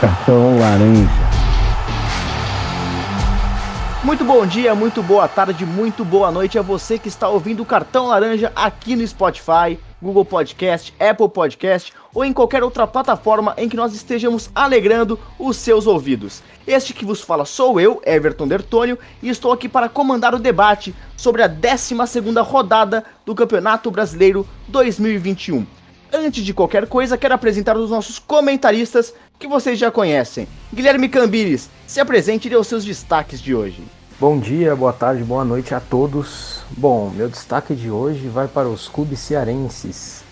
Cartão laranja. Muito bom dia, muito boa tarde, muito boa noite a você que está ouvindo o Cartão Laranja aqui no Spotify, Google Podcast, Apple Podcast ou em qualquer outra plataforma em que nós estejamos alegrando os seus ouvidos. Este que vos fala sou eu, Everton Dertônio, e estou aqui para comandar o debate sobre a 12ª rodada do Campeonato Brasileiro 2021. Antes de qualquer coisa, quero apresentar os nossos comentaristas que vocês já conhecem. Guilherme Cambires, se apresente e dê os seus destaques de hoje. Bom dia, boa tarde, boa noite a todos. Bom, meu destaque de hoje vai para os clubes cearenses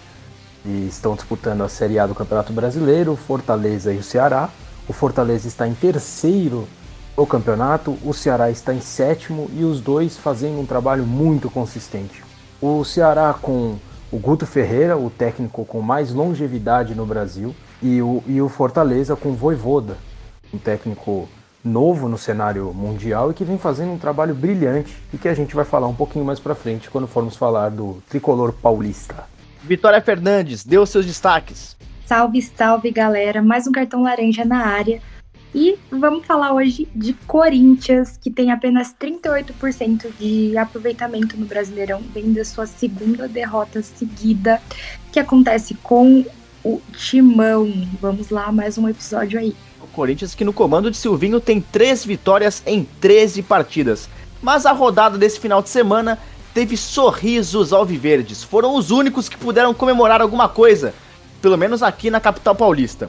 que estão disputando a Série A do Campeonato Brasileiro, Fortaleza e o Ceará. O Fortaleza está em terceiro no campeonato, o Ceará está em sétimo e os dois fazendo um trabalho muito consistente. O Ceará com o Guto Ferreira, o técnico com mais longevidade no Brasil, e o, e o Fortaleza com o Voivoda, um técnico novo no cenário mundial e que vem fazendo um trabalho brilhante e que a gente vai falar um pouquinho mais para frente quando formos falar do tricolor paulista. Vitória Fernandes, dê os seus destaques. Salve, salve galera, mais um cartão laranja na área. E vamos falar hoje de Corinthians, que tem apenas 38% de aproveitamento no Brasileirão, vem da sua segunda derrota seguida, que acontece com o Timão. Vamos lá, mais um episódio aí. O Corinthians que no comando de Silvinho tem três vitórias em 13 partidas. Mas a rodada desse final de semana teve sorrisos alviverdes. Foram os únicos que puderam comemorar alguma coisa, pelo menos aqui na capital paulista.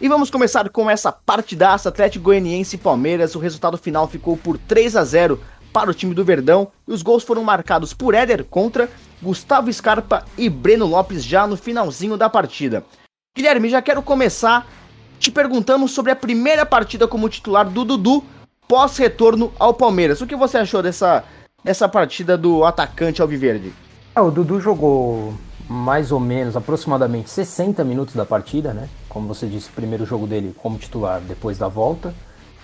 E vamos começar com essa partidaça Atlético Goianiense e Palmeiras. O resultado final ficou por 3 a 0 para o time do Verdão e os gols foram marcados por Éder contra Gustavo Scarpa e Breno Lopes já no finalzinho da partida. Guilherme, já quero começar te perguntando sobre a primeira partida como titular do Dudu pós retorno ao Palmeiras. O que você achou dessa, dessa partida do atacante alviverde? É, o Dudu jogou mais ou menos aproximadamente 60 minutos da partida, né? como você disse, o primeiro jogo dele como titular depois da volta.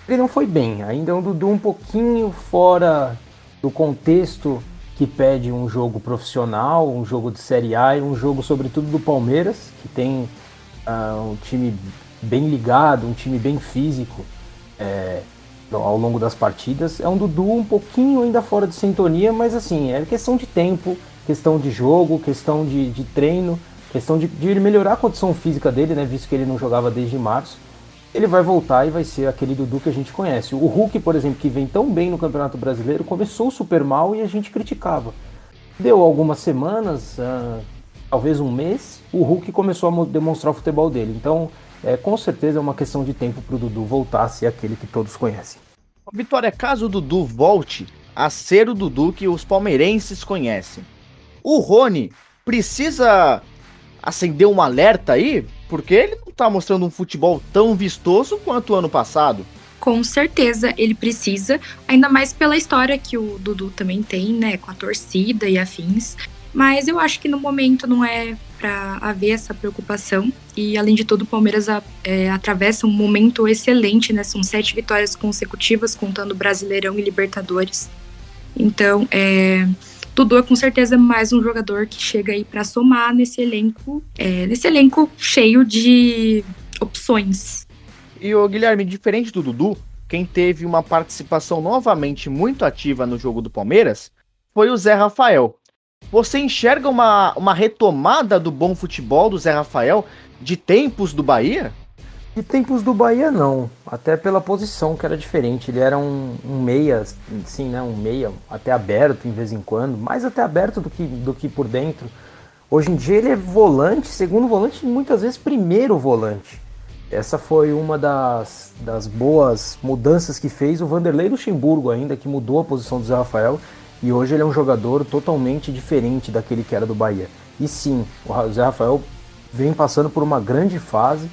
Ele não foi bem, ainda é um Dudu um pouquinho fora do contexto que pede um jogo profissional, um jogo de Série A e um jogo, sobretudo, do Palmeiras, que tem uh, um time bem ligado, um time bem físico é, ao longo das partidas. É um Dudu um pouquinho ainda fora de sintonia, mas assim, é questão de tempo, questão de jogo, questão de, de treino. Questão de, de melhorar a condição física dele, né? Visto que ele não jogava desde março. Ele vai voltar e vai ser aquele Dudu que a gente conhece. O Hulk, por exemplo, que vem tão bem no Campeonato Brasileiro, começou super mal e a gente criticava. Deu algumas semanas, uh, talvez um mês, o Hulk começou a demonstrar o futebol dele. Então, é, com certeza é uma questão de tempo para o Dudu voltar a ser aquele que todos conhecem. Vitória, caso o Dudu volte a ser o Dudu que os palmeirenses conhecem, o Rony precisa acender um alerta aí, porque ele tá mostrando um futebol tão vistoso quanto o ano passado. Com certeza ele precisa, ainda mais pela história que o Dudu também tem, né, com a torcida e afins. Mas eu acho que no momento não é para haver essa preocupação. E além de tudo, o Palmeiras é, atravessa um momento excelente, né? São sete vitórias consecutivas, contando Brasileirão e Libertadores. Então, é, Dudu é com certeza mais um jogador que chega aí para somar nesse elenco, é, nesse elenco cheio de opções. E o Guilherme, diferente do Dudu, quem teve uma participação novamente muito ativa no jogo do Palmeiras foi o Zé Rafael. Você enxerga uma, uma retomada do bom futebol do Zé Rafael de tempos do Bahia? De tempos do Bahia, não. Até pela posição que era diferente. Ele era um, um meia, sim, né? Um meia até aberto em vez em quando, mais até aberto do que, do que por dentro. Hoje em dia ele é volante, segundo volante, muitas vezes primeiro volante. Essa foi uma das, das boas mudanças que fez o Vanderlei Luxemburgo ainda, que mudou a posição do Zé Rafael. E hoje ele é um jogador totalmente diferente daquele que era do Bahia. E sim, o Zé Rafael vem passando por uma grande fase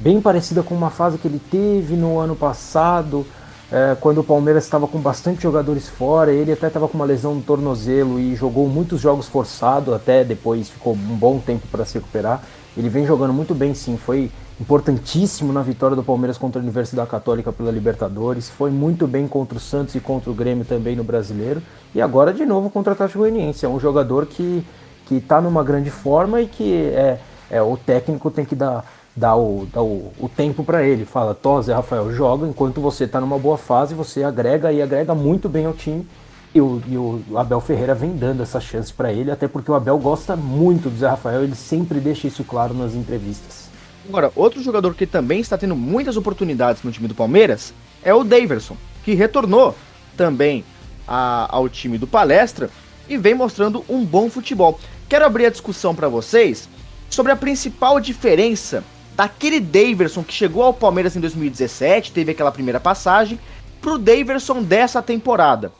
bem parecida com uma fase que ele teve no ano passado, é, quando o Palmeiras estava com bastante jogadores fora, ele até estava com uma lesão no tornozelo e jogou muitos jogos forçado, até depois ficou um bom tempo para se recuperar. Ele vem jogando muito bem, sim, foi importantíssimo na vitória do Palmeiras contra a Universidade Católica pela Libertadores, foi muito bem contra o Santos e contra o Grêmio também no Brasileiro, e agora de novo contra o Atlético Goianiense. É um jogador que está numa grande forma e que é, é, o técnico tem que dar dá o, dá o, o tempo para ele. Fala, Zé Rafael, joga enquanto você está numa boa fase, você agrega e agrega muito bem ao time. E o, e o Abel Ferreira vem dando essa chance para ele, até porque o Abel gosta muito do Zé Rafael, ele sempre deixa isso claro nas entrevistas. Agora, outro jogador que também está tendo muitas oportunidades no time do Palmeiras é o Daverson, que retornou também a, ao time do Palestra e vem mostrando um bom futebol. Quero abrir a discussão para vocês sobre a principal diferença daquele Daverson que chegou ao Palmeiras em 2017, teve aquela primeira passagem, pro Daverson dessa temporada.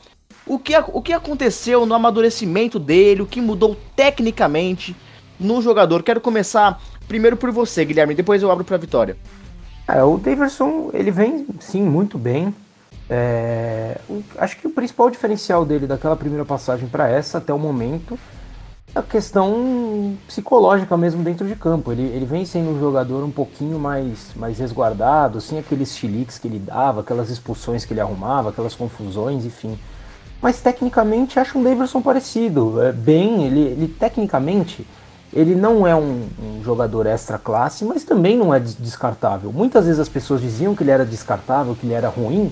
O que, o que aconteceu no amadurecimento dele, o que mudou tecnicamente no jogador? Quero começar primeiro por você, Guilherme, depois eu abro para Vitória. É, o Daverson, ele vem sim muito bem. É, acho que o principal diferencial dele daquela primeira passagem para essa até o momento a questão psicológica mesmo dentro de campo. Ele, ele vem sendo um jogador um pouquinho mais, mais resguardado, sem aqueles chiliques que ele dava, aquelas expulsões que ele arrumava, aquelas confusões, enfim. Mas tecnicamente acho um Davidson parecido. É, bem, ele, ele tecnicamente ele não é um, um, jogador extra classe, mas também não é descartável. Muitas vezes as pessoas diziam que ele era descartável, que ele era ruim,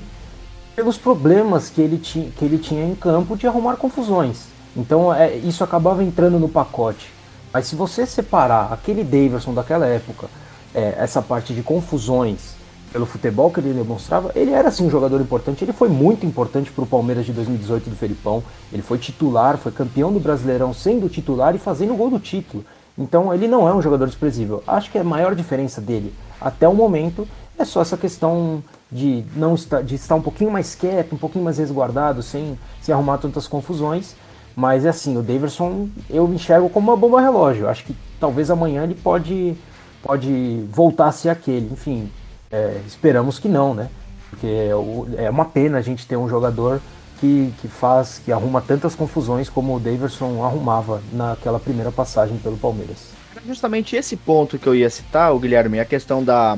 pelos problemas que ele, ti, que ele tinha em campo de arrumar confusões. Então é, isso acabava entrando no pacote. Mas se você separar aquele Davidson daquela época, é, essa parte de confusões, pelo futebol que ele demonstrava, ele era sim um jogador importante. Ele foi muito importante para o Palmeiras de 2018 do Felipão. Ele foi titular, foi campeão do Brasileirão sendo titular e fazendo o gol do título. Então ele não é um jogador desprezível. Acho que a maior diferença dele até o momento é só essa questão de não estar, de estar um pouquinho mais quieto, um pouquinho mais resguardado, sem se arrumar tantas confusões. Mas é assim, o Davidson eu enxergo como uma bomba relógio. Acho que talvez amanhã ele pode, pode voltar a ser aquele. Enfim, é, esperamos que não, né? Porque é uma pena a gente ter um jogador que, que faz, que arruma tantas confusões como o Davidson arrumava naquela primeira passagem pelo Palmeiras. Justamente esse ponto que eu ia citar, o Guilherme, a questão da,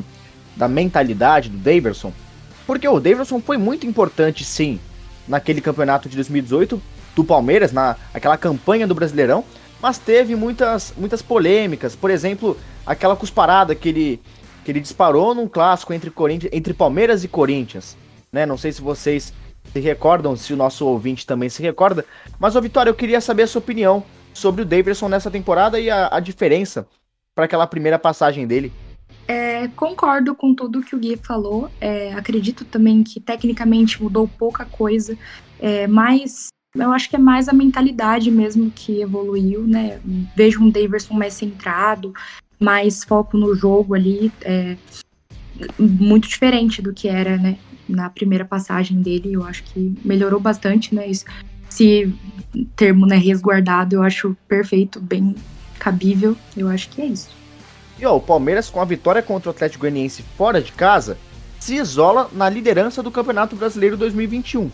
da mentalidade do Davidson, porque o Davidson foi muito importante, sim, naquele campeonato de 2018 do Palmeiras, na aquela campanha do Brasileirão, mas teve muitas, muitas polêmicas, por exemplo, aquela cusparada que ele que ele disparou num clássico entre, entre Palmeiras e Corinthians. Né? Não sei se vocês se recordam, se o nosso ouvinte também se recorda. Mas, ô Vitória, eu queria saber a sua opinião sobre o Davidson nessa temporada e a, a diferença para aquela primeira passagem dele. É, concordo com tudo que o Gui falou. É, acredito também que tecnicamente mudou pouca coisa, é, mas eu acho que é mais a mentalidade mesmo que evoluiu, né? Vejo um Davidson mais centrado, mais foco no jogo ali, é, muito diferente do que era, né, na primeira passagem dele. Eu acho que melhorou bastante, né? Esse termo, né, resguardado, eu acho perfeito, bem cabível. Eu acho que é isso. E ó, o Palmeiras, com a vitória contra o Atlético Goianiense fora de casa, se isola na liderança do Campeonato Brasileiro 2021.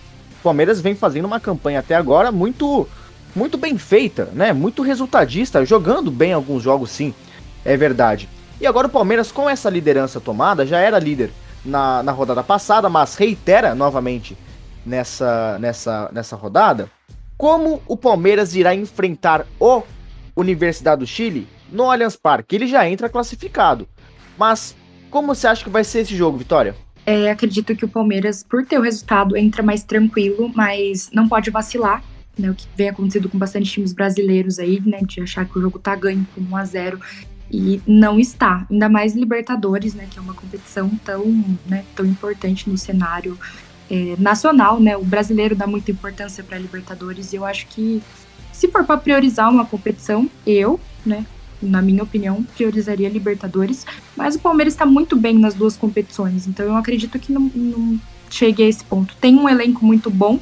Palmeiras vem fazendo uma campanha até agora muito muito bem feita, né? Muito resultadista, jogando bem alguns jogos sim é verdade. E agora o Palmeiras, com essa liderança tomada, já era líder na, na rodada passada, mas reitera novamente nessa, nessa, nessa rodada. Como o Palmeiras irá enfrentar o Universidade do Chile no Allianz Parque? Ele já entra classificado. Mas como você acha que vai ser esse jogo, Vitória? É, acredito que o Palmeiras, por ter o resultado, entra mais tranquilo, mas não pode vacilar. Né, o que vem acontecendo com bastante times brasileiros aí, né? De achar que o jogo tá ganho por 1 a 0 e não está. Ainda mais Libertadores, né, que é uma competição tão, né, tão importante no cenário é, nacional, né? O brasileiro dá muita importância para Libertadores e eu acho que se for para priorizar uma competição, eu, né, na minha opinião, priorizaria Libertadores, mas o Palmeiras está muito bem nas duas competições, então eu acredito que não, não chegue a esse ponto. Tem um elenco muito bom,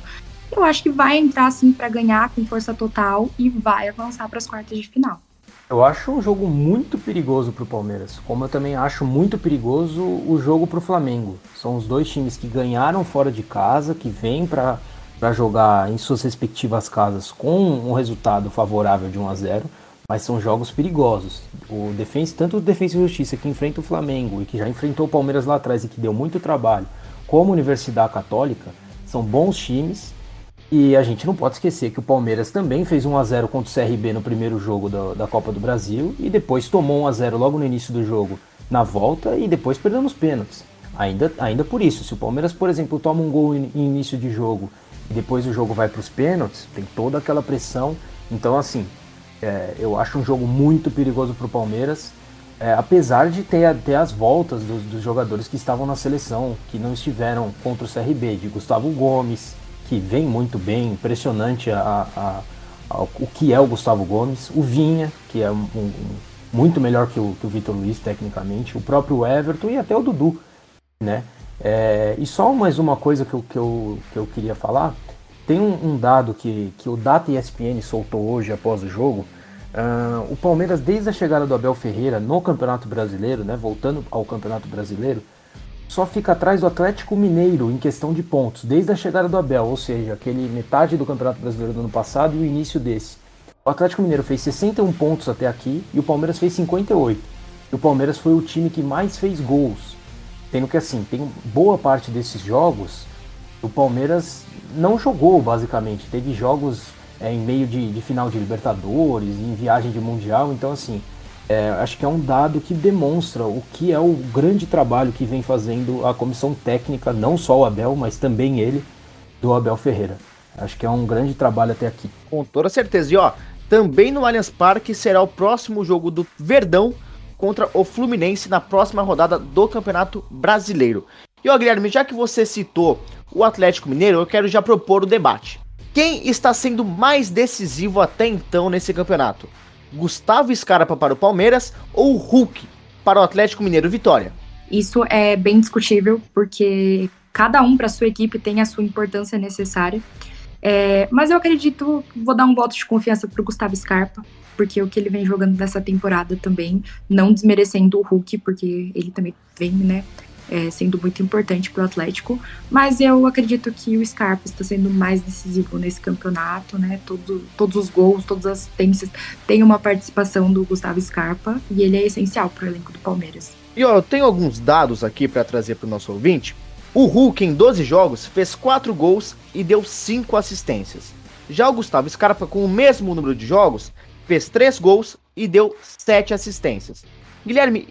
eu acho que vai entrar assim para ganhar com força total e vai avançar para as quartas de final. Eu acho um jogo muito perigoso para o Palmeiras, como eu também acho muito perigoso o jogo para o Flamengo. São os dois times que ganharam fora de casa, que vêm para jogar em suas respectivas casas com um resultado favorável de 1 a 0 mas são jogos perigosos. O defensa, tanto o Defensa e Justiça que enfrenta o Flamengo e que já enfrentou o Palmeiras lá atrás e que deu muito trabalho, como a Universidade Católica, são bons times e a gente não pode esquecer que o Palmeiras também fez 1 a 0 contra o CRB no primeiro jogo da, da Copa do Brasil e depois tomou 1 a 0 logo no início do jogo na volta e depois perdeu nos pênaltis. Ainda, ainda por isso, se o Palmeiras, por exemplo, toma um gol em início de jogo e depois o jogo vai para os pênaltis, tem toda aquela pressão. Então, assim, é, eu acho um jogo muito perigoso para o Palmeiras, é, apesar de ter, ter as voltas dos, dos, jogadores que estavam na seleção, que não estiveram contra o CRB, de Gustavo Gomes, que vem muito bem, impressionante a, a, a, o que é o Gustavo Gomes, o Vinha, que é um, um, muito melhor que o, que o Vitor Luiz tecnicamente, o próprio Everton e até o Dudu né? É, e só mais uma coisa que eu, que eu, que eu queria falar, tem um, um dado que, que o Data ESPN soltou hoje após o jogo, uh, o Palmeiras desde a chegada do Abel Ferreira no Campeonato Brasileiro, né, voltando ao Campeonato Brasileiro, só fica atrás do Atlético Mineiro em questão de pontos, desde a chegada do Abel, ou seja, aquele metade do Campeonato Brasileiro do ano passado e o início desse. O Atlético Mineiro fez 61 pontos até aqui e o Palmeiras fez 58. E o Palmeiras foi o time que mais fez gols. Tendo que assim, tem boa parte desses jogos o Palmeiras não jogou basicamente. Teve jogos é, em meio de, de, final de Libertadores, em viagem de Mundial, então assim, é, acho que é um dado que demonstra o que é o grande trabalho que vem fazendo a comissão técnica, não só o Abel, mas também ele, do Abel Ferreira. Acho que é um grande trabalho até aqui. Com toda certeza. E ó, também no Allianz Parque será o próximo jogo do Verdão contra o Fluminense na próxima rodada do Campeonato Brasileiro. E ó, Guilherme, já que você citou o Atlético Mineiro, eu quero já propor o debate. Quem está sendo mais decisivo até então nesse campeonato? Gustavo Scarpa para o Palmeiras ou Hulk para o Atlético Mineiro Vitória? Isso é bem discutível, porque cada um para sua equipe tem a sua importância necessária. É, mas eu acredito, vou dar um voto de confiança para o Gustavo Scarpa porque o que ele vem jogando nessa temporada também, não desmerecendo o Hulk, porque ele também vem, né, é, sendo muito importante para o Atlético, mas eu acredito que o Scarpa está sendo mais decisivo nesse campeonato, né? Todo, todos os gols, todas as tênis tem uma participação do Gustavo Scarpa e ele é essencial para o elenco do Palmeiras. E ó, eu tenho alguns dados aqui para trazer para o nosso ouvinte. O Hulk em 12 jogos fez 4 gols e deu 5 assistências. Já o Gustavo Scarpa com o mesmo número de jogos fez três gols e deu sete assistências. Guilherme,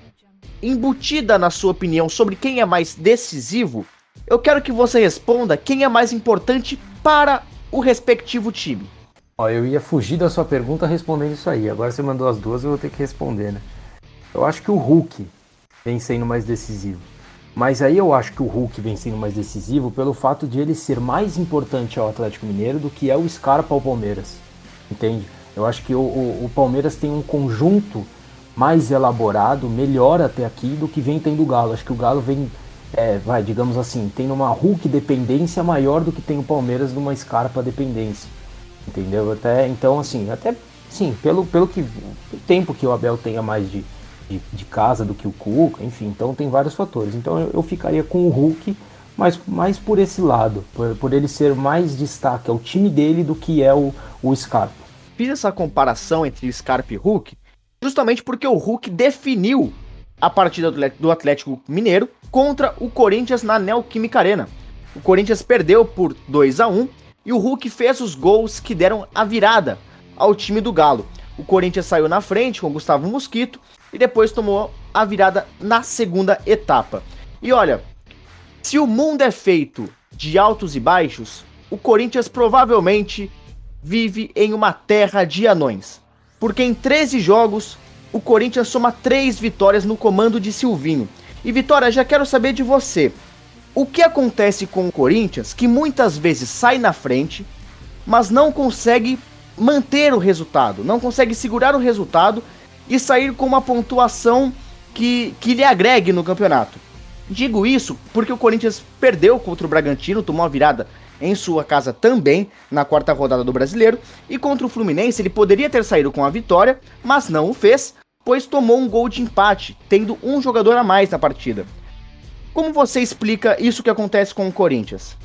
embutida na sua opinião sobre quem é mais decisivo, eu quero que você responda quem é mais importante para o respectivo time. Ó, eu ia fugir da sua pergunta respondendo isso aí. Agora você mandou as duas, eu vou ter que responder, né? Eu acho que o Hulk vem sendo mais decisivo. Mas aí eu acho que o Hulk vem sendo mais decisivo pelo fato de ele ser mais importante ao Atlético Mineiro do que é o Scarpa ao Palmeiras. Entende? Eu acho que o, o, o Palmeiras tem um conjunto mais elaborado, melhor até aqui do que vem tendo o Galo. Acho que o Galo vem, é, vai, digamos assim, tem uma Hulk dependência maior do que tem o Palmeiras numa Scarpa dependência. Entendeu? Até então, assim, até sim, pelo, pelo que o tempo que o Abel tenha mais de, de, de, casa do que o Cuca, enfim, então tem vários fatores. Então eu, eu ficaria com o Hulk, mas mais por esse lado, por, por ele ser mais destaque ao time dele do que é o, o Scarpa fiz essa comparação entre Scarpa e Hulk justamente porque o Hulk definiu a partida do Atlético Mineiro contra o Corinthians na Neoquímica Arena. O Corinthians perdeu por 2 a 1 e o Hulk fez os gols que deram a virada ao time do Galo. O Corinthians saiu na frente com Gustavo Mosquito e depois tomou a virada na segunda etapa. E olha, se o mundo é feito de altos e baixos, o Corinthians provavelmente vive em uma terra de anões. Porque em 13 jogos, o Corinthians soma 3 vitórias no comando de Silvinho. E Vitória, já quero saber de você. O que acontece com o Corinthians que muitas vezes sai na frente, mas não consegue manter o resultado, não consegue segurar o resultado e sair com uma pontuação que, que lhe agregue no campeonato? Digo isso porque o Corinthians perdeu contra o Bragantino, tomou a virada em sua casa também na quarta rodada do Brasileiro. E contra o Fluminense ele poderia ter saído com a vitória, mas não o fez, pois tomou um gol de empate, tendo um jogador a mais na partida. Como você explica isso que acontece com o Corinthians?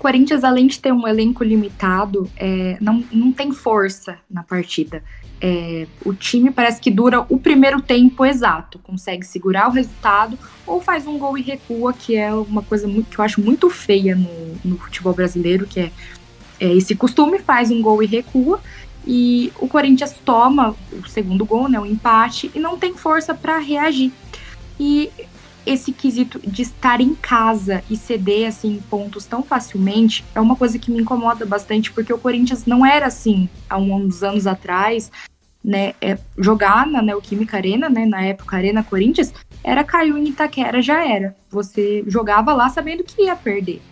Corinthians, além de ter um elenco limitado, é, não, não tem força na partida. É, o time parece que dura o primeiro tempo exato, consegue segurar o resultado ou faz um gol e recua, que é uma coisa muito, que eu acho muito feia no, no futebol brasileiro, que é, é, esse costume, faz um gol e recua. E o Corinthians toma o segundo gol, né, o empate, e não tem força para reagir. E esse quesito de estar em casa e ceder assim pontos tão facilmente é uma coisa que me incomoda bastante, porque o Corinthians não era assim há uns anos atrás, né? É, jogar na Neoquímica Arena, né? Na época Arena Corinthians, era caiu em Itaquera, já era. Você jogava lá sabendo que ia perder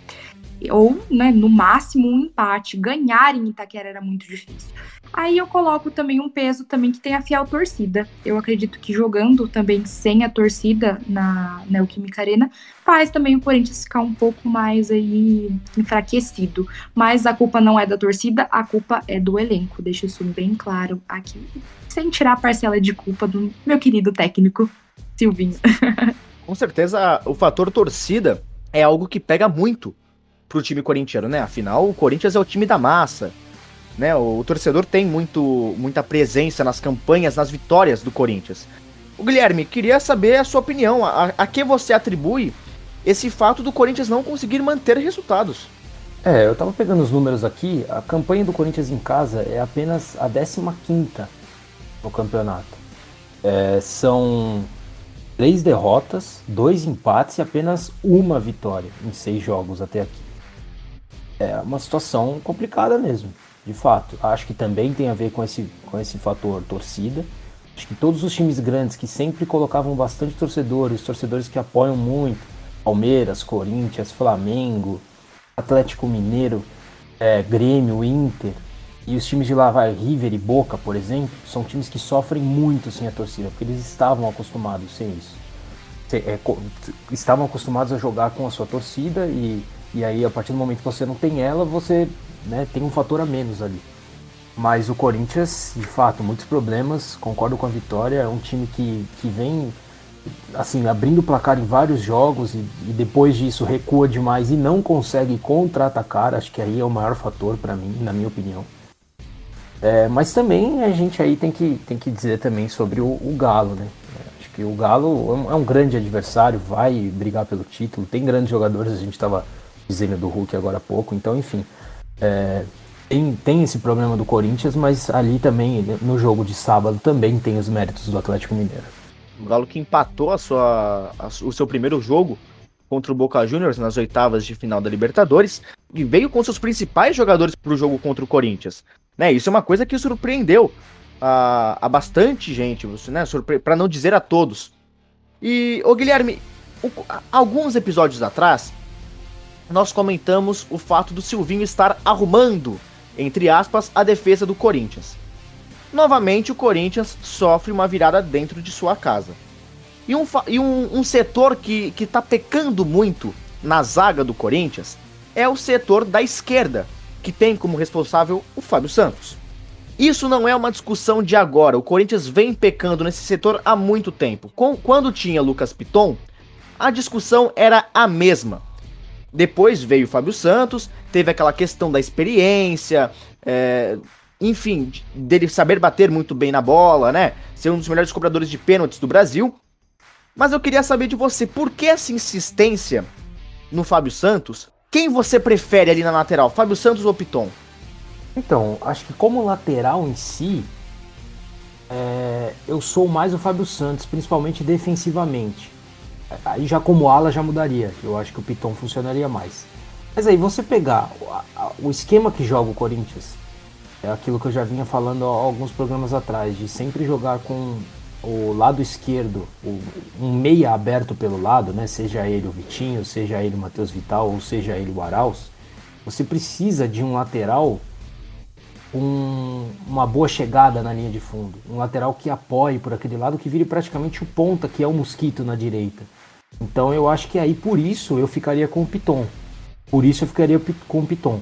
ou, né, no máximo um empate. Ganhar em Itaquera era muito difícil. Aí eu coloco também um peso também que tem a fiel torcida. Eu acredito que jogando também sem a torcida na Neoquímica Arena faz também o Corinthians ficar um pouco mais aí enfraquecido. Mas a culpa não é da torcida, a culpa é do elenco. Deixa isso bem claro aqui, sem tirar a parcela de culpa do meu querido técnico Silvinho. Com certeza o fator torcida é algo que pega muito pro time corintiano, né? Afinal, o Corinthians é o time da massa, né? O, o torcedor tem muito, muita presença nas campanhas, nas vitórias do Corinthians. O Guilherme, queria saber a sua opinião. A, a que você atribui esse fato do Corinthians não conseguir manter resultados? É, eu tava pegando os números aqui. A campanha do Corinthians em casa é apenas a 15 no campeonato. É, são três derrotas, dois empates e apenas uma vitória em seis jogos até aqui é uma situação complicada mesmo, de fato. Acho que também tem a ver com esse, com esse fator torcida. Acho que todos os times grandes que sempre colocavam bastante torcedores, torcedores que apoiam muito, Palmeiras, Corinthians, Flamengo, Atlético Mineiro, é, Grêmio, Inter, e os times de lá, vai, River e Boca, por exemplo, são times que sofrem muito sem a torcida, porque eles estavam acostumados sem isso. É, estavam acostumados a jogar com a sua torcida e e aí, a partir do momento que você não tem ela, você né, tem um fator a menos ali. Mas o Corinthians, de fato, muitos problemas. Concordo com a vitória. É um time que, que vem assim abrindo o placar em vários jogos e, e depois disso recua demais e não consegue contra-atacar. Acho que aí é o maior fator para mim, na minha opinião. É, mas também a gente aí tem que, tem que dizer também sobre o, o Galo, né? Acho que o Galo é um, é um grande adversário, vai brigar pelo título, tem grandes jogadores, a gente estava dizendo do Hulk agora há pouco. Então, enfim, é, tem, tem esse problema do Corinthians, mas ali também, no jogo de sábado, também tem os méritos do Atlético Mineiro. O Galo que empatou a sua, a, o seu primeiro jogo contra o Boca Juniors nas oitavas de final da Libertadores e veio com seus principais jogadores para o jogo contra o Corinthians. Né, isso é uma coisa que surpreendeu a, a bastante gente, né, para não dizer a todos. E, ô Guilherme, o, alguns episódios atrás, nós comentamos o fato do Silvinho estar arrumando, entre aspas, a defesa do Corinthians. Novamente, o Corinthians sofre uma virada dentro de sua casa. E um, e um, um setor que está pecando muito na zaga do Corinthians é o setor da esquerda, que tem como responsável o Fábio Santos. Isso não é uma discussão de agora, o Corinthians vem pecando nesse setor há muito tempo. Com, quando tinha Lucas Piton, a discussão era a mesma. Depois veio o Fábio Santos, teve aquela questão da experiência, é, enfim, dele saber bater muito bem na bola, né? Ser um dos melhores cobradores de pênaltis do Brasil. Mas eu queria saber de você, por que essa insistência no Fábio Santos? Quem você prefere ali na lateral, Fábio Santos ou Piton? Então, acho que como lateral em si, é, eu sou mais o Fábio Santos, principalmente defensivamente. Aí já como ala já mudaria. Eu acho que o Piton funcionaria mais. Mas aí você pegar o esquema que joga o Corinthians, é aquilo que eu já vinha falando há alguns programas atrás, de sempre jogar com o lado esquerdo, um meia aberto pelo lado, né? Seja ele o Vitinho, seja ele o Matheus Vital, ou seja ele o Arauz. Você precisa de um lateral com uma boa chegada na linha de fundo. Um lateral que apoie por aquele lado, que vire praticamente o ponta, que é o Mosquito na direita. Então eu acho que aí por isso eu ficaria com o Piton. Por isso eu ficaria com o Piton.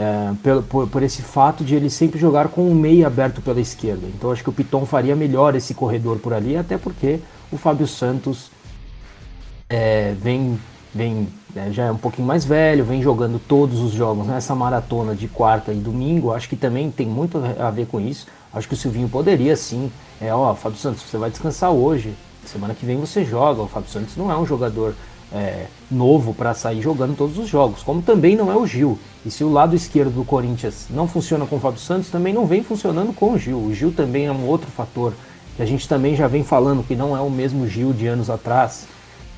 É, por, por, esse fato de ele sempre jogar com um meio aberto pela esquerda. Então acho que o Piton faria melhor esse corredor por ali, até porque o Fábio Santos é, vem, vem é, já é um pouquinho mais velho, vem jogando todos os jogos nessa maratona de quarta e domingo. Acho que também tem muito a ver com isso. Acho que o Silvinho poderia sim. É, ó, Fábio Santos, você vai descansar hoje. Semana que vem você joga. O Fábio Santos não é um jogador é, novo para sair jogando todos os jogos, como também não é o Gil. E se o lado esquerdo do Corinthians não funciona com o Fábio Santos, também não vem funcionando com o Gil. O Gil também é um outro fator que a gente também já vem falando que não é o mesmo Gil de anos atrás.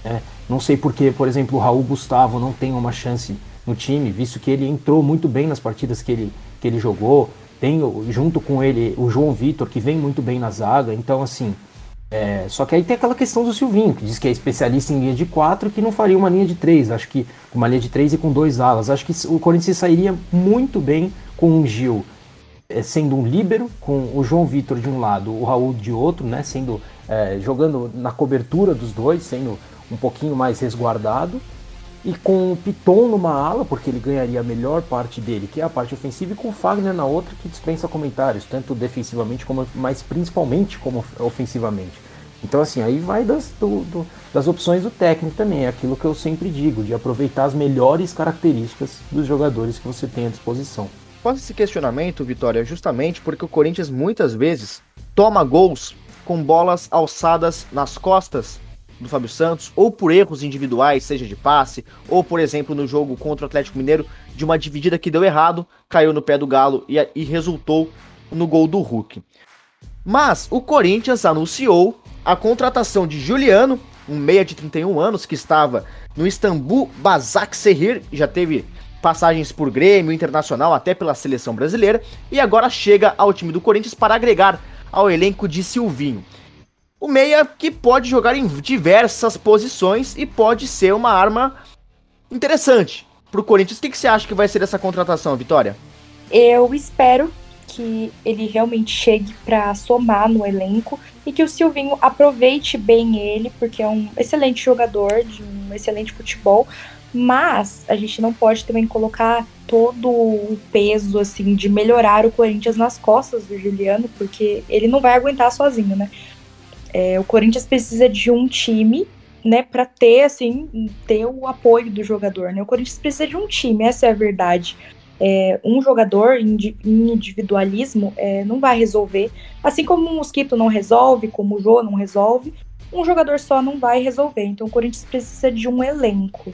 Né? Não sei porque, por exemplo, o Raul Gustavo não tem uma chance no time, visto que ele entrou muito bem nas partidas que ele, que ele jogou. Tem junto com ele o João Vitor, que vem muito bem na zaga. Então, assim, é, só que aí tem aquela questão do Silvinho, que diz que é especialista em linha de quatro que não faria uma linha de três. Acho que uma linha de três e com dois alas. Acho que o Corinthians sairia muito bem com o Gil é, sendo um líbero, com o João Vitor de um lado, o Raul de outro, né? Sendo é, jogando na cobertura dos dois, sendo um pouquinho mais resguardado. E com o Piton numa ala, porque ele ganharia a melhor parte dele, que é a parte ofensiva, e com o Fagner na outra, que dispensa comentários, tanto defensivamente, como, mas principalmente como ofensivamente. Então, assim, aí vai das, do, do, das opções do técnico também, é aquilo que eu sempre digo, de aproveitar as melhores características dos jogadores que você tem à disposição. Faço esse questionamento, Vitória, justamente porque o Corinthians muitas vezes toma gols com bolas alçadas nas costas do Fábio Santos, ou por erros individuais, seja de passe, ou por exemplo no jogo contra o Atlético Mineiro, de uma dividida que deu errado, caiu no pé do Galo e, e resultou no gol do Hulk. Mas o Corinthians anunciou a contratação de Juliano, um meia de 31 anos que estava no Istambul Basaksehir, já teve passagens por Grêmio, Internacional, até pela seleção brasileira, e agora chega ao time do Corinthians para agregar ao elenco de Silvinho. O meia que pode jogar em diversas posições e pode ser uma arma interessante para o Corinthians. O que, que você acha que vai ser essa contratação, Vitória? Eu espero que ele realmente chegue para somar no elenco e que o Silvinho aproveite bem ele, porque é um excelente jogador, de um excelente futebol, mas a gente não pode também colocar todo o peso assim de melhorar o Corinthians nas costas do Juliano, porque ele não vai aguentar sozinho, né? É, o Corinthians precisa de um time, né, para ter assim, ter o apoio do jogador, né? O Corinthians precisa de um time, essa é a verdade. É, um jogador em individualismo é, não vai resolver. Assim como o Mosquito não resolve, como o Jô não resolve, um jogador só não vai resolver. Então o Corinthians precisa de um elenco.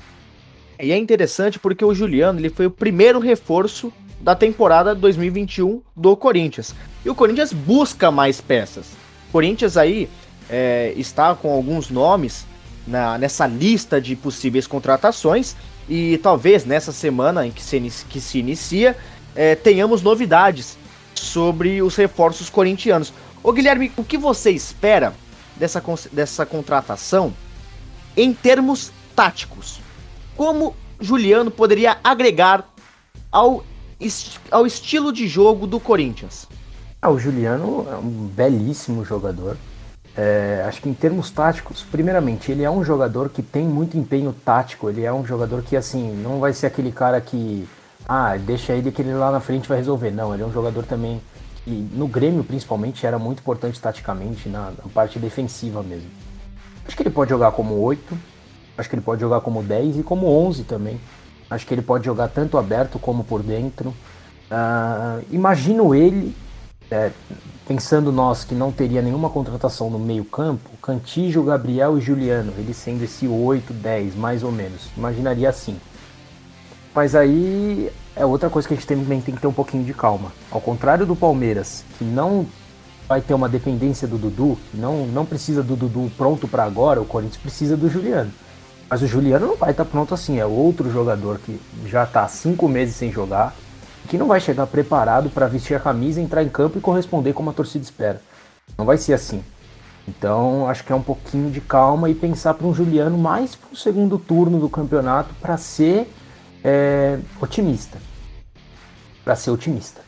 E é interessante porque o Juliano ele foi o primeiro reforço da temporada 2021 do Corinthians. E o Corinthians busca mais peças. Corinthians aí é, está com alguns nomes na, nessa lista de possíveis contratações e talvez nessa semana em que se, que se inicia é, tenhamos novidades sobre os reforços corintianos. Ô Guilherme, o que você espera dessa, dessa contratação em termos táticos? Como Juliano poderia agregar ao, ao estilo de jogo do Corinthians? Ah, o Juliano é um belíssimo jogador. É, acho que em termos táticos, primeiramente, ele é um jogador que tem muito empenho tático. Ele é um jogador que, assim, não vai ser aquele cara que, ah, deixa ele que ele lá na frente vai resolver. Não, ele é um jogador também que, no Grêmio principalmente, era muito importante taticamente, na, na parte defensiva mesmo. Acho que ele pode jogar como 8, acho que ele pode jogar como 10 e como 11 também. Acho que ele pode jogar tanto aberto como por dentro. Uh, imagino ele é, pensando nós que não teria nenhuma contratação no meio-campo, Cantijo, Gabriel e Juliano, ele sendo esse 8, 10, mais ou menos. Imaginaria assim. Mas aí é outra coisa que a gente também tem que ter um pouquinho de calma. Ao contrário do Palmeiras, que não vai ter uma dependência do Dudu, não, não precisa do Dudu pronto para agora, o Corinthians precisa do Juliano. Mas o Juliano não vai estar tá pronto assim, é outro jogador que já está cinco meses sem jogar, que não vai chegar preparado para vestir a camisa, entrar em campo e corresponder como a torcida espera. Não vai ser assim. Então, acho que é um pouquinho de calma e pensar para um Juliano mais para o segundo turno do campeonato para ser é, otimista. Para ser otimista.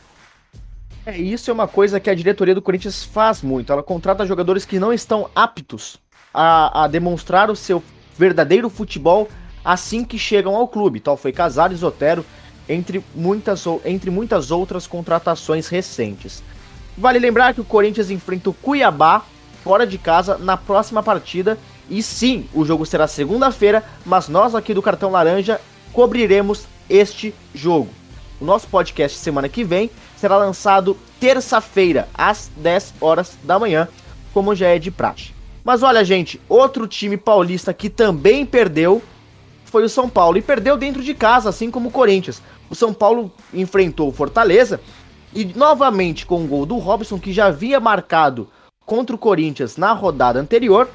É, isso é uma coisa que a diretoria do Corinthians faz muito. Ela contrata jogadores que não estão aptos a, a demonstrar o seu verdadeiro futebol assim que chegam ao clube. Tal foi Casares, Otero entre muitas, entre muitas outras contratações recentes. Vale lembrar que o Corinthians enfrenta o Cuiabá fora de casa na próxima partida. E sim, o jogo será segunda-feira, mas nós aqui do Cartão Laranja cobriremos este jogo. O nosso podcast semana que vem será lançado terça-feira, às 10 horas da manhã, como já é de praxe. Mas olha, gente, outro time paulista que também perdeu foi o São Paulo e perdeu dentro de casa, assim como o Corinthians. O São Paulo enfrentou o Fortaleza e novamente com o gol do Robson, que já havia marcado contra o Corinthians na rodada anterior,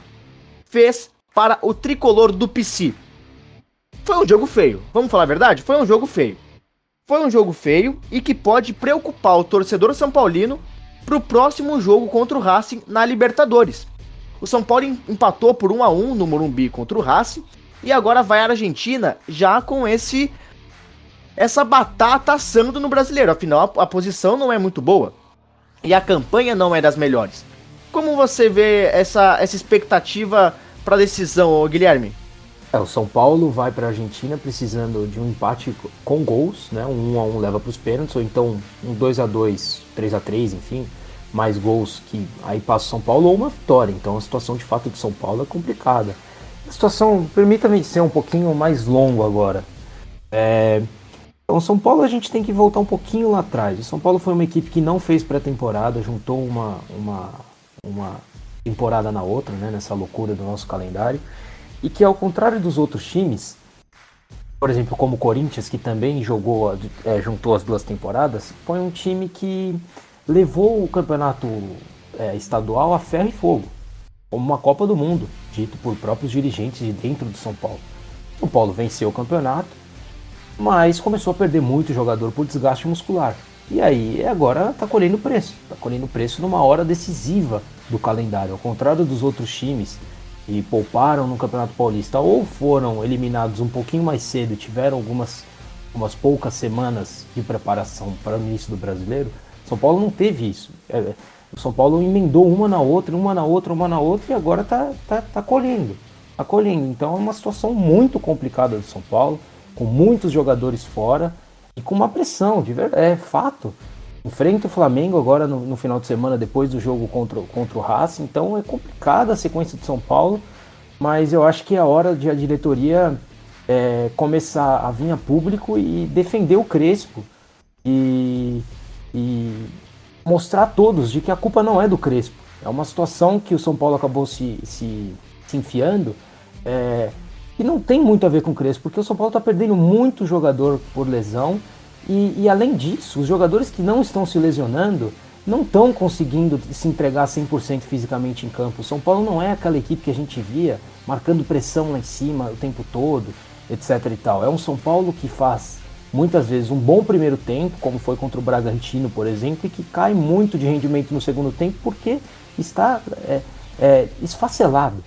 fez para o tricolor do PC. Foi um jogo feio, vamos falar a verdade? Foi um jogo feio. Foi um jogo feio e que pode preocupar o torcedor São Paulino para o próximo jogo contra o Racing na Libertadores. O São Paulo empatou por 1 a 1 no Morumbi contra o Racing e agora vai à Argentina já com esse essa batata assando no brasileiro. Afinal, a, a posição não é muito boa e a campanha não é das melhores. Como você vê essa, essa expectativa para a decisão, Guilherme? É, o São Paulo vai para a Argentina precisando de um empate com gols, né? Um 1 a 1 leva para os pênaltis, ou então um 2 a 2, 3 a 3, enfim, mais gols que aí passa o São Paulo ou uma vitória. Então a situação de fato de São Paulo é complicada. A situação, permita-me ser um pouquinho mais longo agora. É, então, São Paulo a gente tem que voltar um pouquinho lá atrás. O São Paulo foi uma equipe que não fez pré-temporada, juntou uma, uma, uma temporada na outra, né, nessa loucura do nosso calendário e que ao contrário dos outros times, por exemplo, como o Corinthians, que também jogou, é, juntou as duas temporadas, foi um time que levou o campeonato é, estadual a ferro e fogo, como uma Copa do Mundo, dito por próprios dirigentes de dentro do São Paulo. O Paulo venceu o campeonato, mas começou a perder muito jogador por desgaste muscular. E aí agora está colhendo preço, está colhendo preço numa hora decisiva do calendário, ao contrário dos outros times e pouparam no Campeonato Paulista ou foram eliminados um pouquinho mais cedo e tiveram algumas umas poucas semanas de preparação para o início do brasileiro, São Paulo não teve isso. É, o São Paulo emendou uma na outra, uma na outra, uma na outra e agora está tá, tá colhendo. Tá colhendo. Então é uma situação muito complicada do São Paulo, com muitos jogadores fora e com uma pressão, de verdade, é fato. Enfrenta o Flamengo agora no, no, final de semana, depois do jogo contra, contra o Racing. Então é complicada a sequência de São Paulo, mas eu acho que é hora de a diretoria é, começar a vir a público e defender o Crespo e, e mostrar a todos de que a culpa não é do Crespo. É uma situação que o São Paulo acabou se, se, se enfiando é, que não tem muito a ver com o Crespo, porque o São Paulo está perdendo muito jogador por lesão e, e, além disso, os jogadores que não estão se lesionando não estão conseguindo se entregar 100% fisicamente em campo. O São Paulo não é aquela equipe que a gente via marcando pressão lá em cima o tempo todo, etc e tal. É um São Paulo que faz muitas vezes um bom primeiro tempo, como foi contra o Bragantino, por exemplo, e que cai muito de rendimento no segundo tempo porque está é, é, esfacelado.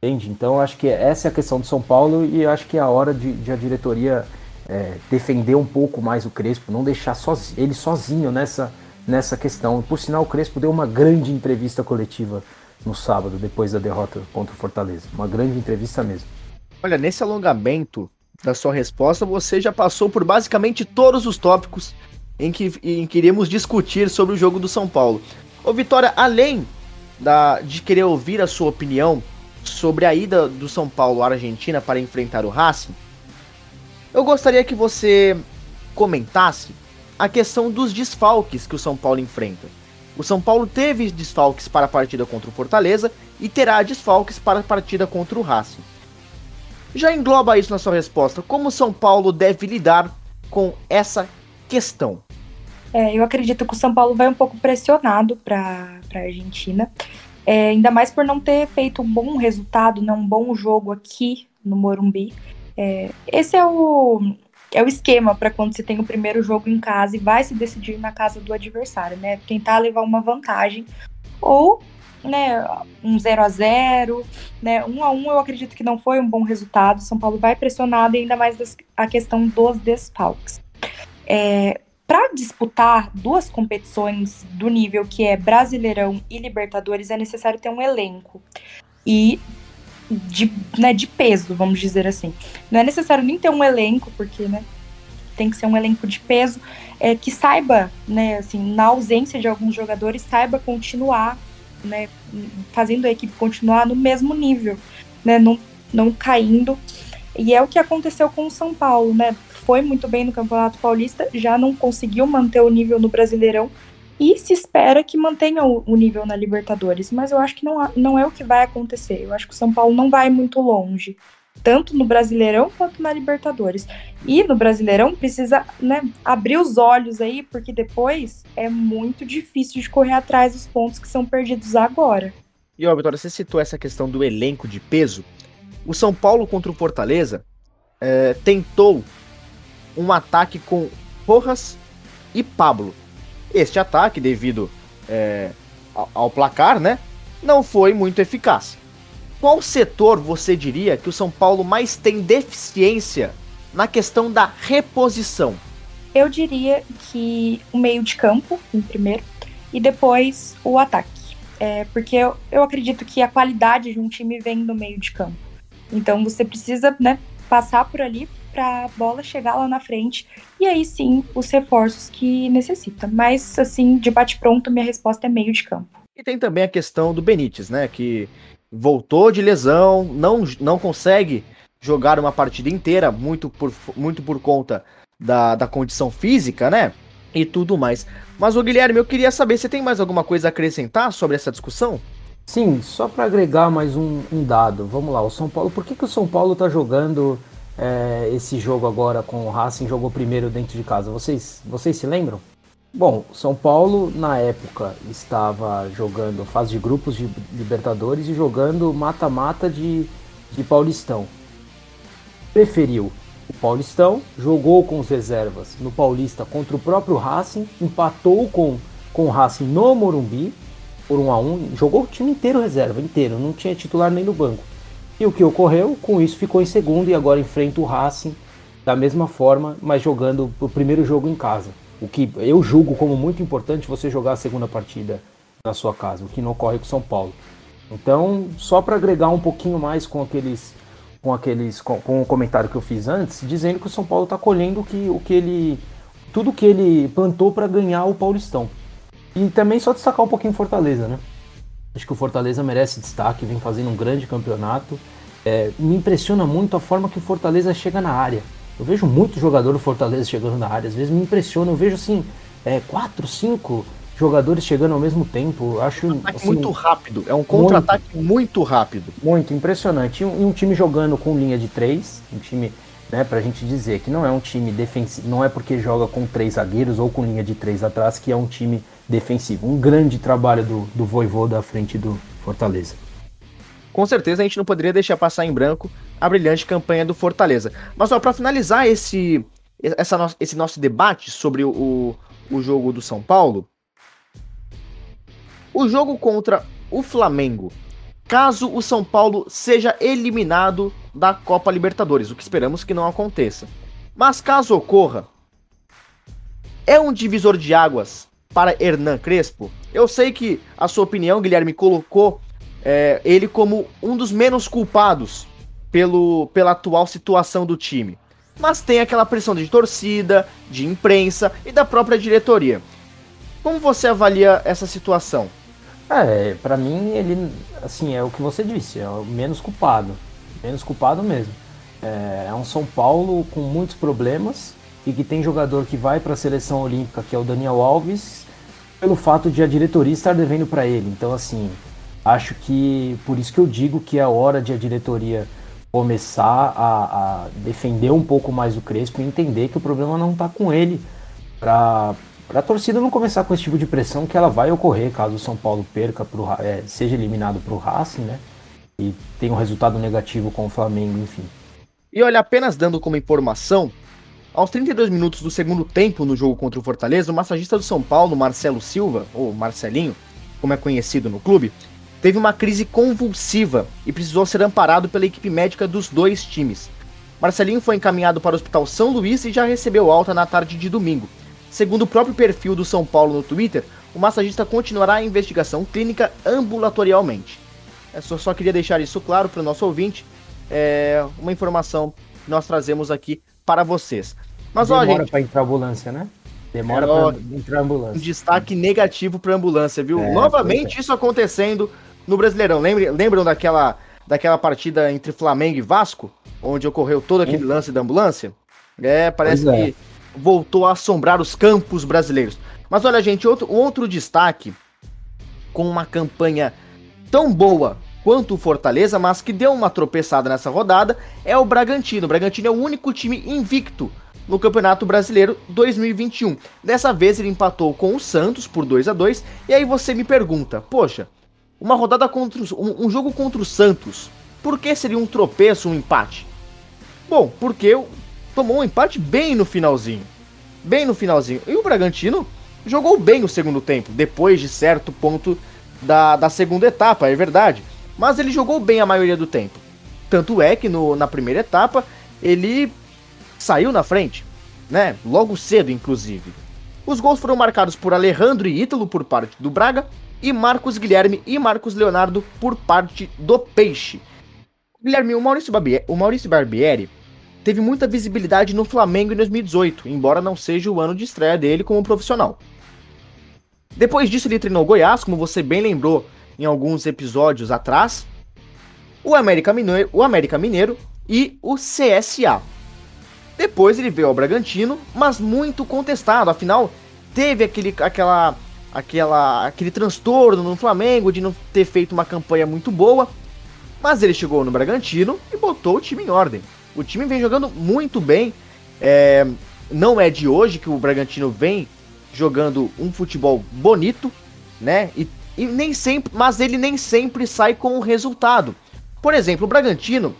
Entende? Então acho que essa é a questão do São Paulo e acho que é a hora de, de a diretoria é, defender um pouco mais o Crespo, não deixar sozinho, ele sozinho nessa, nessa questão. Por sinal, o Crespo deu uma grande entrevista coletiva no sábado, depois da derrota contra o Fortaleza. Uma grande entrevista mesmo. Olha, nesse alongamento da sua resposta, você já passou por basicamente todos os tópicos em que, em que discutir sobre o jogo do São Paulo. Ô Vitória, além da, de querer ouvir a sua opinião sobre a ida do São Paulo à Argentina para enfrentar o Racing, eu gostaria que você comentasse a questão dos desfalques que o São Paulo enfrenta. O São Paulo teve desfalques para a partida contra o Fortaleza e terá desfalques para a partida contra o Racing. Já engloba isso na sua resposta. Como o São Paulo deve lidar com essa questão? É, eu acredito que o São Paulo vai um pouco pressionado para a Argentina, é, ainda mais por não ter feito um bom resultado, né, um bom jogo aqui no Morumbi. É, esse é o, é o esquema para quando você tem o primeiro jogo em casa e vai se decidir na casa do adversário, né? Tentar levar uma vantagem. Ou, né, um 0 a 0 né? 1 a 1 eu acredito que não foi um bom resultado. São Paulo vai pressionado e ainda mais a questão dos desfalques. É, para disputar duas competições do nível que é Brasileirão e Libertadores, é necessário ter um elenco. E de, né, de peso, vamos dizer assim. Não é necessário nem ter um elenco, porque né, tem que ser um elenco de peso é, que saiba, né, assim, na ausência de alguns jogadores, saiba continuar, né, fazendo a equipe continuar no mesmo nível, né, não, não caindo. E é o que aconteceu com o São Paulo, né? Foi muito bem no Campeonato Paulista, já não conseguiu manter o nível no Brasileirão, e se espera que mantenha o, nível na Libertadores, mas eu acho que não, não é o que vai acontecer. Eu acho que o São Paulo não vai muito longe. tanto no Brasileirão quanto na Libertadores. E no Brasileirão precisa né, abrir os olhos aí, porque depois é muito difícil de correr atrás dos pontos que são perdidos agora. E ó, Vitória, você citou essa questão do elenco de peso. O São Paulo contra o Fortaleza é, tentou um ataque com Rojas e Pablo. Este ataque, devido é, ao, ao placar, né, não foi muito eficaz. Qual setor você diria que o São Paulo mais tem deficiência na questão da reposição? Eu diria que o meio de campo, em primeiro, e depois o ataque. É, porque eu, eu acredito que a qualidade de um time vem do meio de campo. Então você precisa né, passar por ali para a bola chegar lá na frente e aí sim os reforços que necessita. Mas assim, de bate-pronto, minha resposta é meio de campo. E tem também a questão do Benítez, né? Que voltou de lesão, não, não consegue jogar uma partida inteira, muito por, muito por conta da, da condição física, né? E tudo mais. Mas, o Guilherme, eu queria saber, você tem mais alguma coisa a acrescentar sobre essa discussão? Sim, só para agregar mais um, um, dado. Vamos lá, o São Paulo. Por que, que o São Paulo está jogando é, esse jogo agora com o Racing? Jogou primeiro dentro de casa. Vocês, vocês se lembram? Bom, São Paulo na época estava jogando fase de grupos de Libertadores e jogando mata-mata de, de Paulistão. Preferiu o Paulistão, jogou com os reservas no Paulista contra o próprio Racing, empatou com, com o Racing no Morumbi por 1 a 1 jogou o time inteiro reserva, inteiro, não tinha titular nem no banco. E o que ocorreu? Com isso ficou em segundo e agora enfrenta o Racing da mesma forma, mas jogando o primeiro jogo em casa. O que eu julgo como muito importante você jogar a segunda partida na sua casa, o que não ocorre com São Paulo. Então, só para agregar um pouquinho mais com aqueles com aqueles com, com, o comentário que eu fiz antes, dizendo que o São Paulo está colhendo que, o que ele tudo que ele plantou para ganhar o Paulistão. E também só destacar um pouquinho Fortaleza, né? Acho que o Fortaleza merece destaque, vem fazendo um grande campeonato. É, me impressiona muito a forma que o Fortaleza chega na área. Eu vejo muito jogador do Fortaleza chegando na área, às vezes me impressiona. Eu vejo assim, é, quatro, cinco jogadores chegando ao mesmo tempo. Eu acho um assim, muito rápido, é um contra-ataque muito, muito, rápido. Muito impressionante. E um, um, time jogando com linha de três, um time, né, pra gente dizer que não é um time defensivo, não é porque joga com três zagueiros ou com linha de três atrás que é um time defensivo. Um grande trabalho do, do Voivô da frente do Fortaleza com certeza a gente não poderia deixar passar em branco a brilhante campanha do Fortaleza. Mas para finalizar esse, essa no, esse nosso debate sobre o, o jogo do São Paulo, o jogo contra o Flamengo, caso o São Paulo seja eliminado da Copa Libertadores, o que esperamos que não aconteça. Mas caso ocorra, é um divisor de águas para Hernan Crespo? Eu sei que a sua opinião, Guilherme, colocou é, ele como um dos menos culpados pelo, pela atual situação do time. Mas tem aquela pressão de torcida, de imprensa e da própria diretoria. Como você avalia essa situação? É, para mim ele, assim, é o que você disse, é o menos culpado, menos culpado mesmo. É, é um São Paulo com muitos problemas e que tem jogador que vai para a seleção olímpica, que é o Daniel Alves, pelo fato de a diretoria estar devendo para ele. Então, assim, Acho que por isso que eu digo que é hora de a diretoria começar a, a defender um pouco mais o Crespo e entender que o problema não está com ele. Para a torcida não começar com esse tipo de pressão que ela vai ocorrer caso o São Paulo perca, pro, é, seja eliminado para o Racing, né? E tenha um resultado negativo com o Flamengo, enfim. E olha, apenas dando como informação, aos 32 minutos do segundo tempo no jogo contra o Fortaleza, o massagista do São Paulo, Marcelo Silva, ou Marcelinho, como é conhecido no clube, teve uma crise convulsiva e precisou ser amparado pela equipe médica dos dois times. Marcelinho foi encaminhado para o Hospital São Luís e já recebeu alta na tarde de domingo. Segundo o próprio perfil do São Paulo no Twitter, o massagista continuará a investigação clínica ambulatorialmente. Eu só, só queria deixar isso claro para o nosso ouvinte, é uma informação que nós trazemos aqui para vocês. Mas Demora gente, para entrar ambulância, né? Demora é, para entrar ambulância. Um destaque negativo para ambulância, viu? É, Novamente é. isso acontecendo no Brasileirão. Lembram, lembram daquela, daquela partida entre Flamengo e Vasco, onde ocorreu todo aquele lance da ambulância? É, parece é. que voltou a assombrar os campos brasileiros. Mas olha, gente, outro, outro destaque com uma campanha tão boa quanto o Fortaleza, mas que deu uma tropeçada nessa rodada, é o Bragantino. O Bragantino é o único time invicto no Campeonato Brasileiro 2021. Dessa vez ele empatou com o Santos por 2 a 2 e aí você me pergunta, poxa, uma rodada contra um, um jogo contra o Santos, por que seria um tropeço, um empate? Bom, porque tomou um empate bem no finalzinho. Bem no finalzinho. E o Bragantino jogou bem o segundo tempo, depois de certo ponto da, da segunda etapa, é verdade. Mas ele jogou bem a maioria do tempo. Tanto é que no, na primeira etapa ele saiu na frente, né? Logo cedo, inclusive. Os gols foram marcados por Alejandro e Ítalo por parte do Braga e Marcos Guilherme e Marcos Leonardo por parte do Peixe. Guilherme, o Maurício, Barbieri, o Maurício Barbieri teve muita visibilidade no Flamengo em 2018, embora não seja o ano de estreia dele como profissional. Depois disso, ele treinou Goiás, como você bem lembrou em alguns episódios atrás, o América Mineiro, o América Mineiro e o CSA. Depois ele veio ao Bragantino, mas muito contestado, afinal teve aquele, aquela, aquela, aquele transtorno no Flamengo de não ter feito uma campanha muito boa. Mas ele chegou no Bragantino e botou o time em ordem. O time vem jogando muito bem. É, não é de hoje que o Bragantino vem jogando um futebol bonito, né? E, e nem sempre, mas ele nem sempre sai com o resultado. Por exemplo, o Bragantino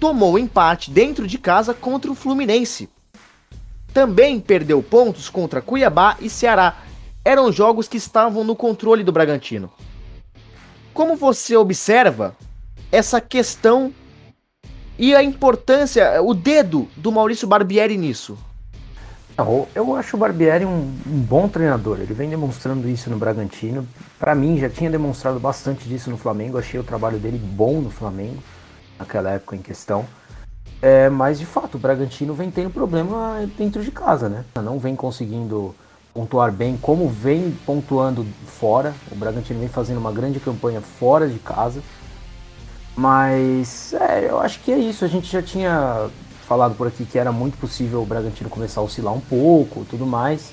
tomou empate dentro de casa contra o Fluminense. Também perdeu pontos contra Cuiabá e Ceará. Eram jogos que estavam no controle do Bragantino. Como você observa essa questão e a importância, o dedo do Maurício Barbieri nisso? Eu acho o Barbieri um, um, bom treinador. Ele vem demonstrando isso no Bragantino. Para mim, já tinha demonstrado bastante disso no Flamengo. Achei o trabalho dele bom no Flamengo naquela época em questão. É, mas de fato, o Bragantino vem tendo problema dentro de casa, né? Não vem conseguindo pontuar bem como vem pontuando fora. O Bragantino vem fazendo uma grande campanha fora de casa. Mas é, eu acho que é isso. A gente já tinha falado por aqui que era muito possível o Bragantino começar a oscilar um pouco, tudo mais.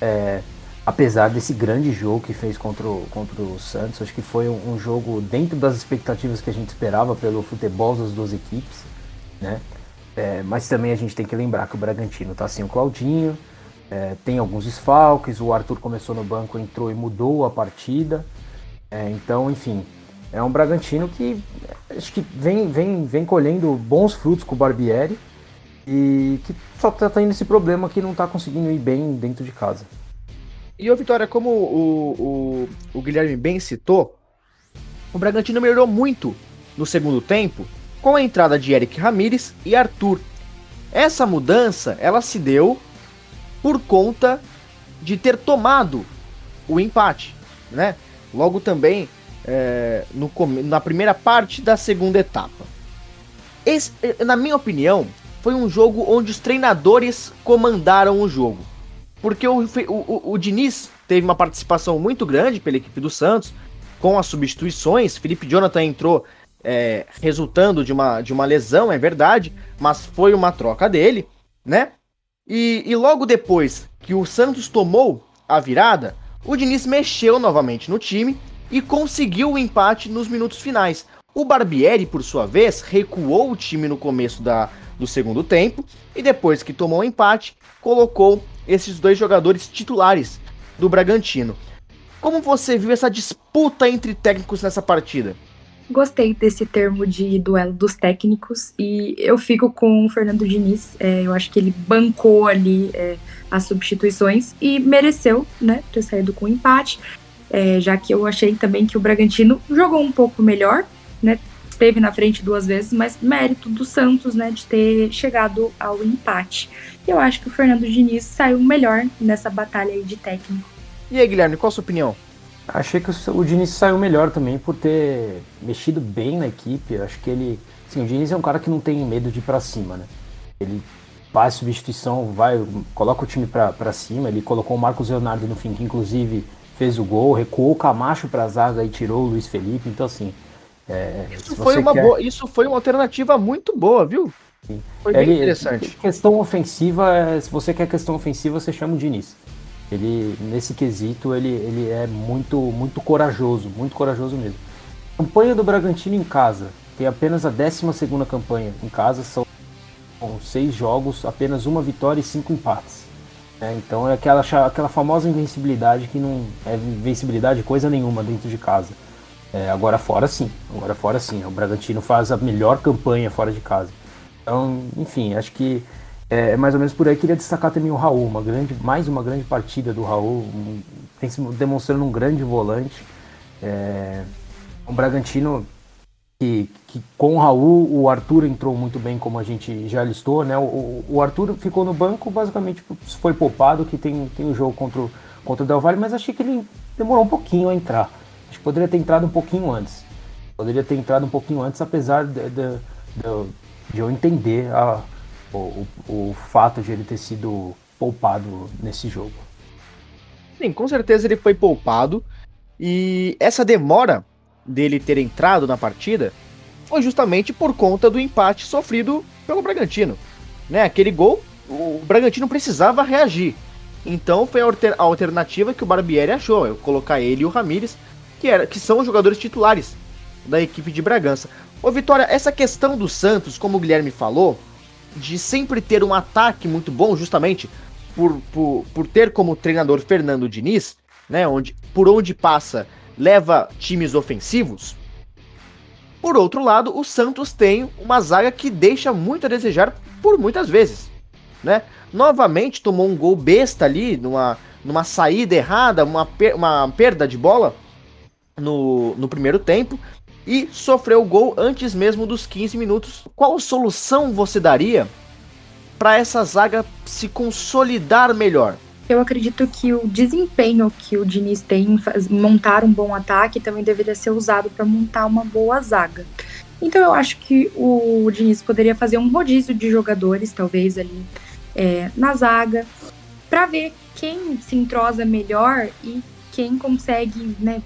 É, apesar desse grande jogo que fez contra o, contra o Santos, acho que foi um, um, jogo dentro das expectativas que a gente esperava pelo futebol das duas equipes, né? É, mas também a gente tem que lembrar que o Bragantino está sem o Claudinho, é, tem alguns desfalques, o Arthur começou no banco, entrou e mudou a partida. É, então, enfim, é um Bragantino que acho que vem, vem, vem colhendo bons frutos com o Barbieri e que só está tendo esse problema que não está conseguindo ir bem dentro de casa. E o Vitória, como o, o, o Guilherme bem citou, o Bragantino melhorou muito no segundo tempo com a entrada de Eric Ramires e Arthur. Essa mudança ela se deu por conta de ter tomado o empate, né? Logo também é, no, na primeira parte da segunda etapa. Esse, na minha opinião, foi um jogo onde os treinadores comandaram o jogo. Porque o, o, o Diniz teve uma participação muito grande pela equipe do Santos, com as substituições. Felipe Jonathan entrou é, resultando de uma, de uma lesão, é verdade, mas foi uma troca dele, né? E, e logo depois que o Santos tomou a virada, o Diniz mexeu novamente no time e conseguiu o empate nos minutos finais. O Barbieri, por sua vez, recuou o time no começo da, do segundo tempo e depois que tomou o empate, colocou esses dois jogadores titulares do Bragantino. Como você viu essa disputa entre técnicos nessa partida? Gostei desse termo de duelo dos técnicos e eu fico com o Fernando Diniz. É, eu acho que ele bancou ali é, as substituições e mereceu né, ter saído com empate, é, já que eu achei também que o Bragantino jogou um pouco melhor, né, esteve na frente duas vezes, mas mérito do Santos né, de ter chegado ao empate. Eu acho que o Fernando Diniz saiu melhor nessa batalha aí de técnico. E aí, Guilherme, qual a sua opinião? Achei que o Diniz saiu melhor também por ter mexido bem na equipe. Acho que ele. Assim, o Diniz é um cara que não tem medo de ir pra cima, né? Ele faz substituição, vai, coloca o time pra, pra cima. Ele colocou o Marcos Leonardo no fim, que inclusive fez o gol, recuou o Camacho pra zaga e tirou o Luiz Felipe. Então, assim. É, isso, foi uma quer... boa, isso foi uma alternativa muito boa, viu? Foi bem ele, interessante. Questão ofensiva, se você quer questão ofensiva, você chama o Diniz. Ele, nesse quesito, ele, ele é muito, muito corajoso, muito corajoso mesmo. Campanha do Bragantino em casa. Tem apenas a 12 campanha em casa, são seis jogos, apenas uma vitória e cinco empates. É, então é aquela, aquela famosa invencibilidade que não é invencibilidade coisa nenhuma dentro de casa. É, agora fora sim, agora fora sim. O Bragantino faz a melhor campanha fora de casa. Então, enfim, acho que é, é mais ou menos por aí. Queria destacar também o Raul, uma grande, mais uma grande partida do Raul, um, tem se demonstrando um grande volante. É, um Bragantino que, que, com o Raul, o Arthur entrou muito bem, como a gente já listou, né? O, o Arthur ficou no banco, basicamente foi poupado, que tem, tem um jogo contra, o, contra o Del Valle, mas achei que ele demorou um pouquinho a entrar. Acho que poderia ter entrado um pouquinho antes. Poderia ter entrado um pouquinho antes, apesar de, de, de, de eu entender a, o, o, o fato de ele ter sido poupado nesse jogo. Sim, com certeza ele foi poupado. E essa demora dele ter entrado na partida foi justamente por conta do empate sofrido pelo Bragantino. Né? Aquele gol, o Bragantino precisava reagir. Então foi a, alter, a alternativa que o Barbieri achou, eu colocar ele e o Ramires, que, era, que são os jogadores titulares da equipe de Bragança. Ô Vitória, essa questão do Santos, como o Guilherme falou, de sempre ter um ataque muito bom, justamente por, por, por ter como treinador Fernando Diniz, né, onde, por onde passa leva times ofensivos. Por outro lado, o Santos tem uma zaga que deixa muito a desejar por muitas vezes, né? Novamente tomou um gol besta ali, numa, numa saída errada, uma, per uma perda de bola no, no primeiro tempo e sofreu o gol antes mesmo dos 15 minutos. Qual solução você daria para essa zaga se consolidar melhor? Eu acredito que o desempenho que o Diniz tem em montar um bom ataque também deveria ser usado para montar uma boa zaga. Então eu acho que o Diniz poderia fazer um rodízio de jogadores, talvez ali é, na zaga, para ver quem se entrosa melhor e quem consegue né,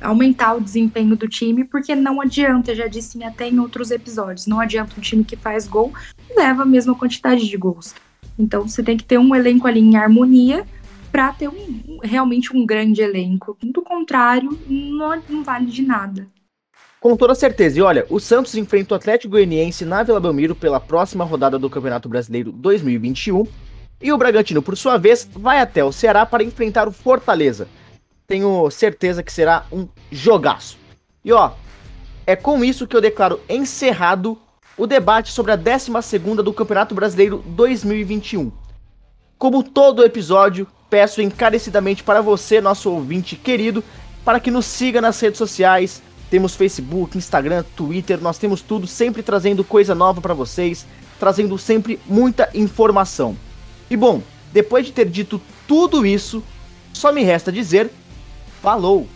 aumentar o desempenho do time, porque não adianta, já disse até em outros episódios, não adianta um time que faz gol leva a mesma quantidade de gols. Então você tem que ter um elenco ali em harmonia para ter um, realmente um grande elenco. Do contrário, não, não vale de nada. Com toda certeza. E olha, o Santos enfrenta o Atlético Goianiense na Vila Belmiro pela próxima rodada do Campeonato Brasileiro 2021. E o Bragantino, por sua vez, vai até o Ceará para enfrentar o Fortaleza. Tenho certeza que será um jogaço. E ó, é com isso que eu declaro encerrado o debate sobre a 12 do Campeonato Brasileiro 2021. Como todo episódio, peço encarecidamente para você, nosso ouvinte querido, para que nos siga nas redes sociais. Temos Facebook, Instagram, Twitter, nós temos tudo sempre trazendo coisa nova para vocês, trazendo sempre muita informação. E bom, depois de ter dito tudo isso, só me resta dizer falou!